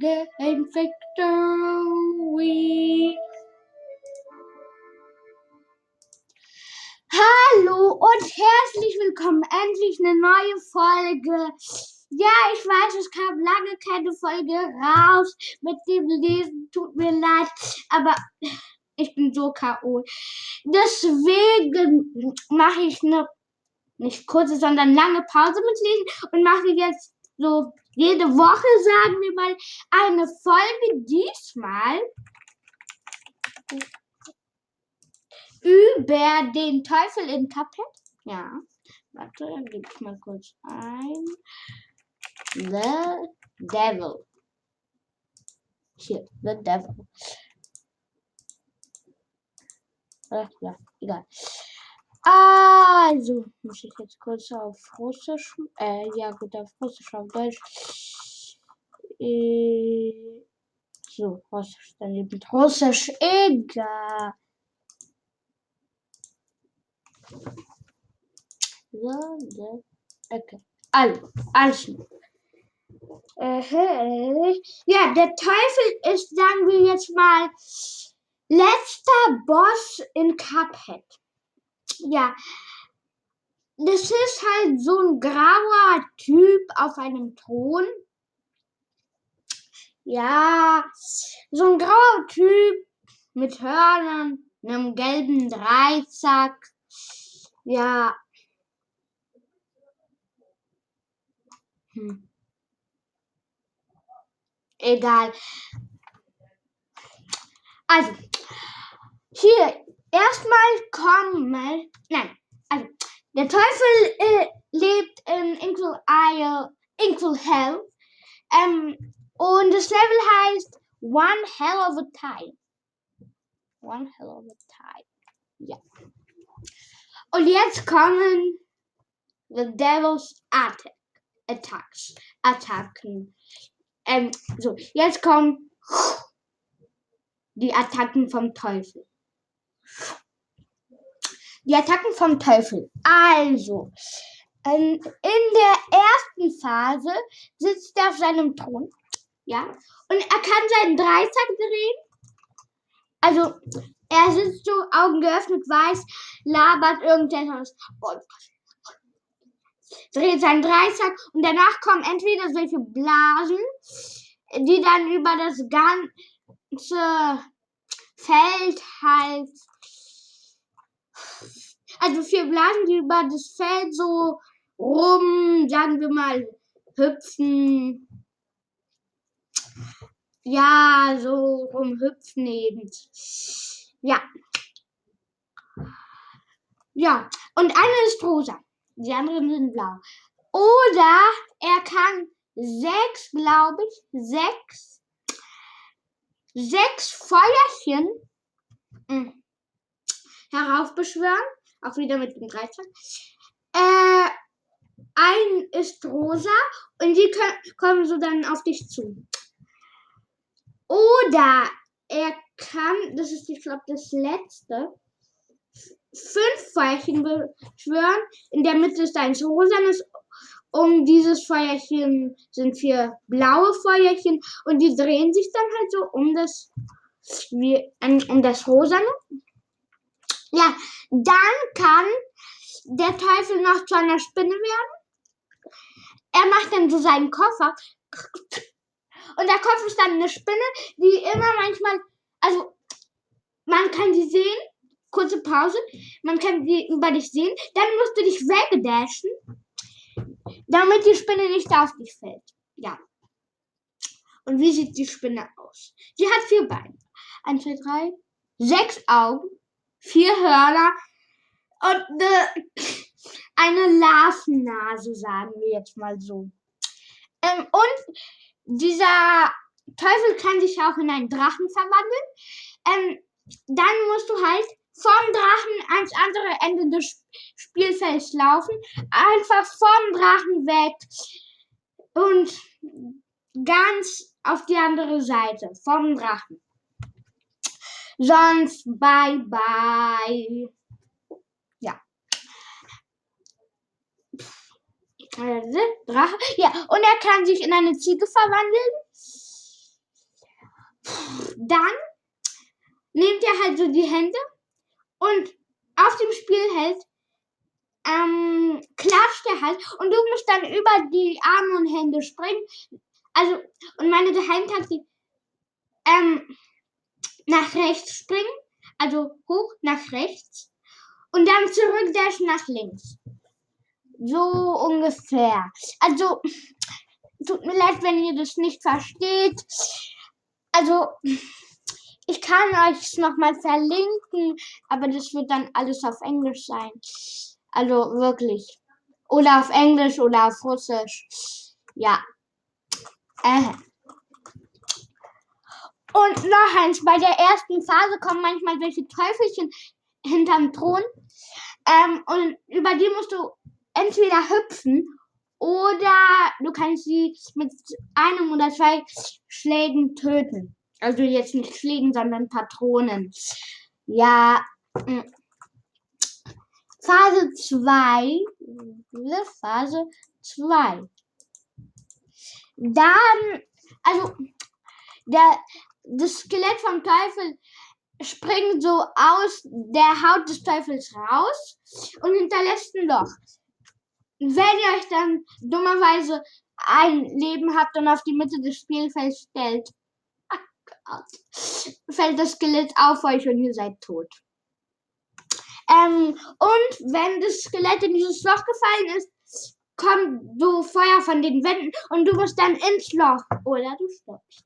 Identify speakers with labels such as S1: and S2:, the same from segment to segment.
S1: gain victory. Hallo und herzlich willkommen. Endlich eine neue Folge. Ja, ich weiß, es kam lange keine Folge raus mit dem Lesen. Tut mir leid, aber ich bin so K.O. Deswegen mache ich eine nicht kurze, sondern lange Pause mit Lesen und mache jetzt so jede Woche, sagen wir mal, eine Folge diesmal über den Teufel in Cuphead. Ja, warte, dann gebe ich mal kurz ein. The Devil. Hier, The Devil. Ach, ja, egal. Also, muss ich jetzt kurz auf Russisch, äh, ja gut, auf Russisch, auf Deutsch. Äh, so, Russisch, dann eben Russisch, egal. So, so, okay. Also, also. Ja, der Teufel ist, sagen wir jetzt mal, letzter Boss in Cuphead ja, das ist halt so ein grauer Typ auf einem Thron. Ja, so ein grauer Typ mit Hörnern, einem gelben Dreizack. Ja. Hm. Egal. Also, hier erstmal kommen, nein, also der Teufel äh, lebt in Inkle Isle, Inkle Hell ähm, und das Level heißt One Hell of a Time. One Hell of a Time. Ja. Und jetzt kommen The Devil's Attack. Attacks. Attacken. Ähm, so, jetzt kommen die Attacken vom Teufel. Die Attacken vom Teufel. Also, ähm, in der ersten Phase sitzt er auf seinem Thron. Ja. Und er kann seinen Dreizack drehen. Also, er sitzt so, Augen geöffnet, weiß, labert irgendetwas. Und dreht seinen Dreizack und danach kommen entweder solche Blasen, die dann über das ganze Feld halt also vier Blasen, die über das Feld so rum, sagen wir mal, hüpfen. Ja, so rumhüpfen eben. Ja. Ja, und eine ist rosa. Die anderen sind blau. Oder er kann sechs, glaube ich, sechs, sechs Feuerchen hm, heraufbeschwören. Auch wieder mit dem Dreizack. Äh, ein ist rosa und die können, kommen so dann auf dich zu. Oder er kann, das ist, ich glaube, das letzte, fünf Feuerchen beschwören. In der Mitte ist eins rosanes. Um dieses Feuerchen sind vier blaue Feuerchen und die drehen sich dann halt so um das, wie, um das rosane. Ja, dann kann der Teufel noch zu einer Spinne werden. Er macht dann so seinen Koffer. Und der Kopf ist dann eine Spinne, die immer manchmal, also man kann sie sehen, kurze Pause, man kann sie über dich sehen, dann musst du dich wegdashen, damit die Spinne nicht auf dich fällt. Ja. Und wie sieht die Spinne aus? Sie hat vier Beine. Eins, zwei, drei, sechs Augen, vier Hörner und eine, eine Larvennase, sagen wir jetzt mal so. Ähm, und dieser Teufel kann sich auch in einen Drachen verwandeln. Ähm, dann musst du halt vom Drachen ans andere Ende des Spielfelds laufen, einfach vom Drachen weg und ganz auf die andere Seite vom Drachen. Sonst bye bye. Ja. Drache. Ja, und er kann sich in eine Ziege verwandeln. dann nehmt ihr halt so die Hände und auf dem Spielheld ähm, klatscht er halt und du musst dann über die Arme und Hände springen. Also, und meine Geheimtaktik, ähm, nach rechts springen, also hoch nach rechts und dann zurück dash nach links. So ungefähr. Also, tut mir leid, wenn ihr das nicht versteht. Also, ich kann euch es nochmal verlinken, aber das wird dann alles auf Englisch sein. Also wirklich. Oder auf Englisch oder auf Russisch. Ja. Äh. Und noch eins, bei der ersten Phase kommen manchmal solche Teufelchen hinterm Thron. Ähm, und über die musst du entweder hüpfen oder du kannst sie mit einem oder zwei Schlägen töten. Also jetzt nicht Schlägen, sondern Patronen. Ja. Mm. Phase 2. Phase 2. Dann, also, der, das Skelett vom Teufel springt so aus der Haut des Teufels raus und hinterlässt ein Loch. Wenn ihr euch dann dummerweise ein Leben habt und auf die Mitte des Spielfelds stellt, fällt das Skelett auf euch und ihr seid tot. Ähm, und wenn das Skelett in dieses Loch gefallen ist, kommt so Feuer von den Wänden und du musst dann ins Loch oder du stirbst.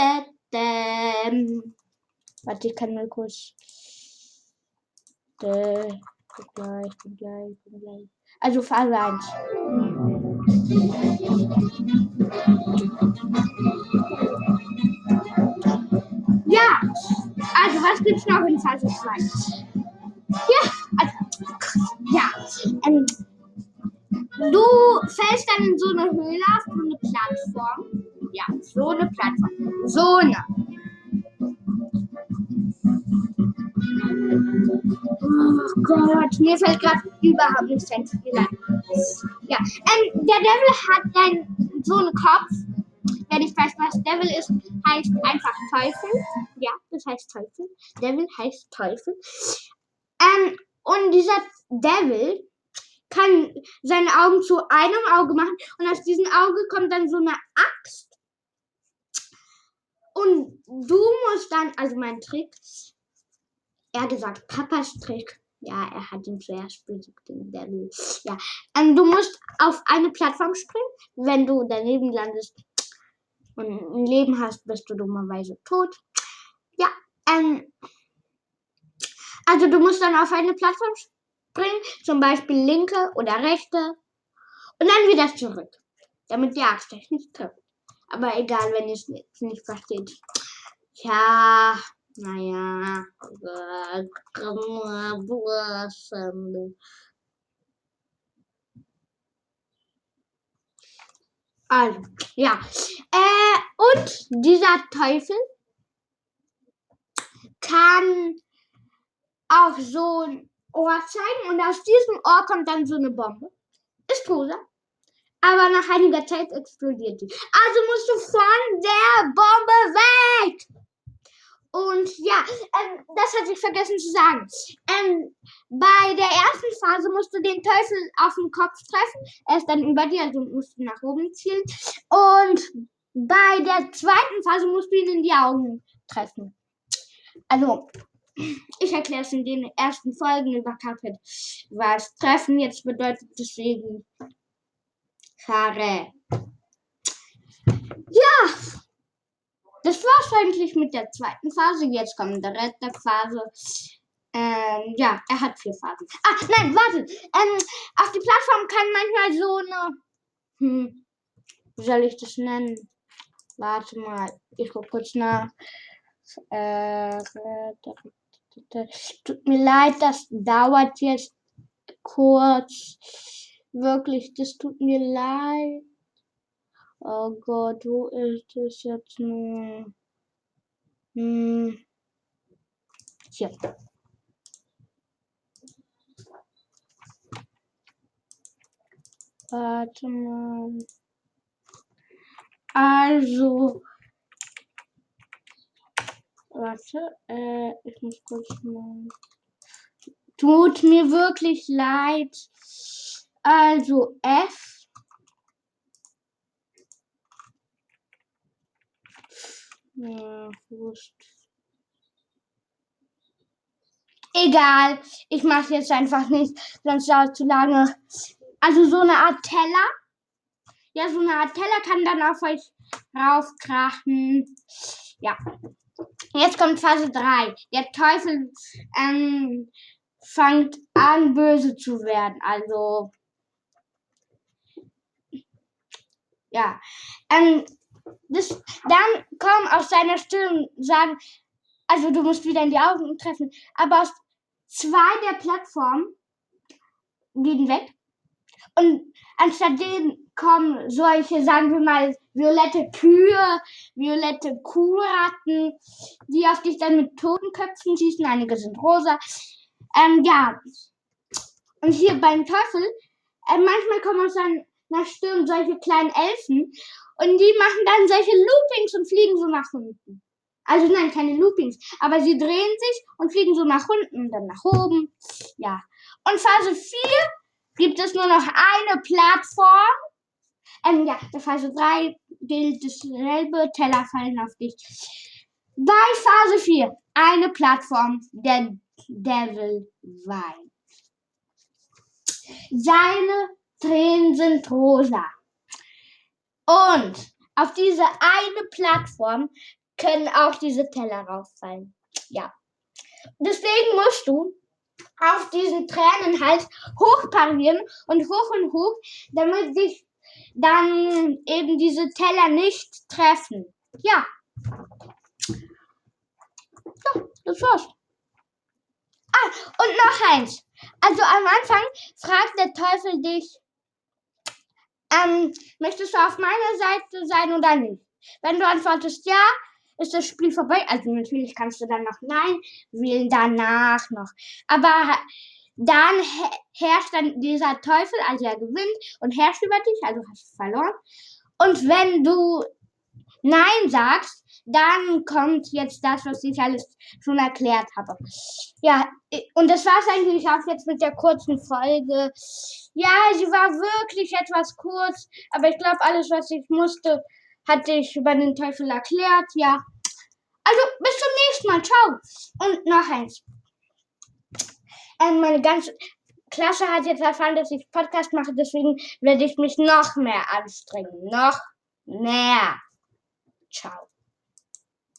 S1: Da, da. Warte, ich kann mal kurz. Da, bin gleich, bin gleich, bin gleich. Also Phase 1. Ja, also was gibt's noch in Phase 2? Ja, also, ja, ähm, du fällst dann in so eine Höhle auf so eine Plattform. Ja, so eine Plattform. So eine. Oh Gott, mir fällt gerade überhaupt nichts ein. Ja, ähm, der Devil hat dann so einen Kopf. Wer nicht weiß, was Devil ist, heißt einfach Teufel. Ja, das heißt Teufel. Devil heißt Teufel. Ähm, und dieser Devil kann seine Augen zu einem Auge machen und aus diesem Auge kommt dann so eine Axt. Und du musst dann, also mein Trick, er gesagt, Papas Trick. Ja, er hat ihn zuerst besiegt, den Devil. Ja, ähm, du musst auf eine Plattform springen. Wenn du daneben landest und ein Leben hast, bist du dummerweise tot. Ja, ähm, also du musst dann auf eine Plattform springen, zum Beispiel linke oder rechte und dann wieder zurück, damit die Axt euch nicht trifft. Aber egal, wenn ihr es nicht, nicht versteht. Ja, naja. Also, ja. Äh, und dieser Teufel kann auch so ein Ohr zeigen und aus diesem Ohr kommt dann so eine Bombe. Ist rosa. Aber nach einiger Zeit explodiert die. Also musst du von der Bombe weg. Und ja, ähm, das hatte ich vergessen zu sagen. Ähm, bei der ersten Phase musst du den Teufel auf den Kopf treffen. Er ist dann über dir, also musst du nach oben zielen. Und bei der zweiten Phase musst du ihn in die Augen treffen. Also, ich erkläre es in den ersten Folgen über Cuphead, was Treffen jetzt bedeutet. Deswegen, Kare. Ja, das war's eigentlich mit der zweiten Phase. Jetzt kommt Rest der Phase. Ähm, ja, er hat vier Phasen. Ah, nein, warte. Ähm, auf die Plattform kann manchmal so eine. Hm, wie soll ich das nennen? Warte mal, ich guck kurz nach. Äh, Tut mir leid, das dauert jetzt kurz. Wirklich, das tut mir leid. Oh Gott, wo ist es jetzt nur? Hm. Hier. Warte mal. Also, Warte, äh, ich muss kurz mal. Tut mir wirklich leid. Also F. Ja, wurscht. Egal, ich mache jetzt einfach nicht, sonst dauert es zu lange. Also so eine Art Teller. Ja, so eine Art Teller kann dann auf euch raufkrachen. Ja. Jetzt kommt Phase 3. Der Teufel ähm, fängt an, böse zu werden. Also. Ja. Ähm, das, dann kommen aus seiner Stimme sagen, also du musst wieder in die Augen treffen, aber aus zwei der Plattformen gehen weg. Und anstatt denen kommen solche, sagen wir mal, violette Kühe, violette Kuhratten, die auf dich dann mit Totenköpfen schießen. Einige sind rosa. Ähm, ja. Und hier beim Teufel, äh, manchmal kommen aus seiner Stirn solche kleinen Elfen und die machen dann solche Loopings und fliegen so nach unten. Also nein, keine Loopings, aber sie drehen sich und fliegen so nach unten dann nach oben. Ja. Und Phase 4 gibt es nur noch eine Plattform. Ähm, ja, bei Phase 3 gilt dasselbe, Teller fallen auf dich. Bei Phase 4 eine Plattform, der Devil weint. Seine Tränen sind rosa. Und auf diese eine Plattform können auch diese Teller rauffallen. Ja. Deswegen musst du auf diesen Tränen halt hochparieren und hoch und hoch, damit sich dann eben diese Teller nicht treffen. Ja. So, das war's. Ah, und noch eins. Also am Anfang fragt der Teufel dich, ähm, möchtest du auf meiner Seite sein oder nicht? Wenn du antwortest ja, ist das Spiel vorbei. Also natürlich kannst du dann noch Nein wählen, danach noch. Aber dann herrscht dann dieser Teufel, also er gewinnt und herrscht über dich, also hast du verloren. Und wenn du Nein sagst, dann kommt jetzt das, was ich alles schon erklärt habe. Ja, und das war es eigentlich auch jetzt mit der kurzen Folge. Ja, sie war wirklich etwas kurz, aber ich glaube, alles, was ich musste, hatte ich über den Teufel erklärt. Ja, also bis zum nächsten Mal. Ciao. Und noch eins. Ähm, meine ganze Klasse hat jetzt erfahren, dass ich Podcast mache, deswegen werde ich mich noch mehr anstrengen. Noch mehr. Ciao.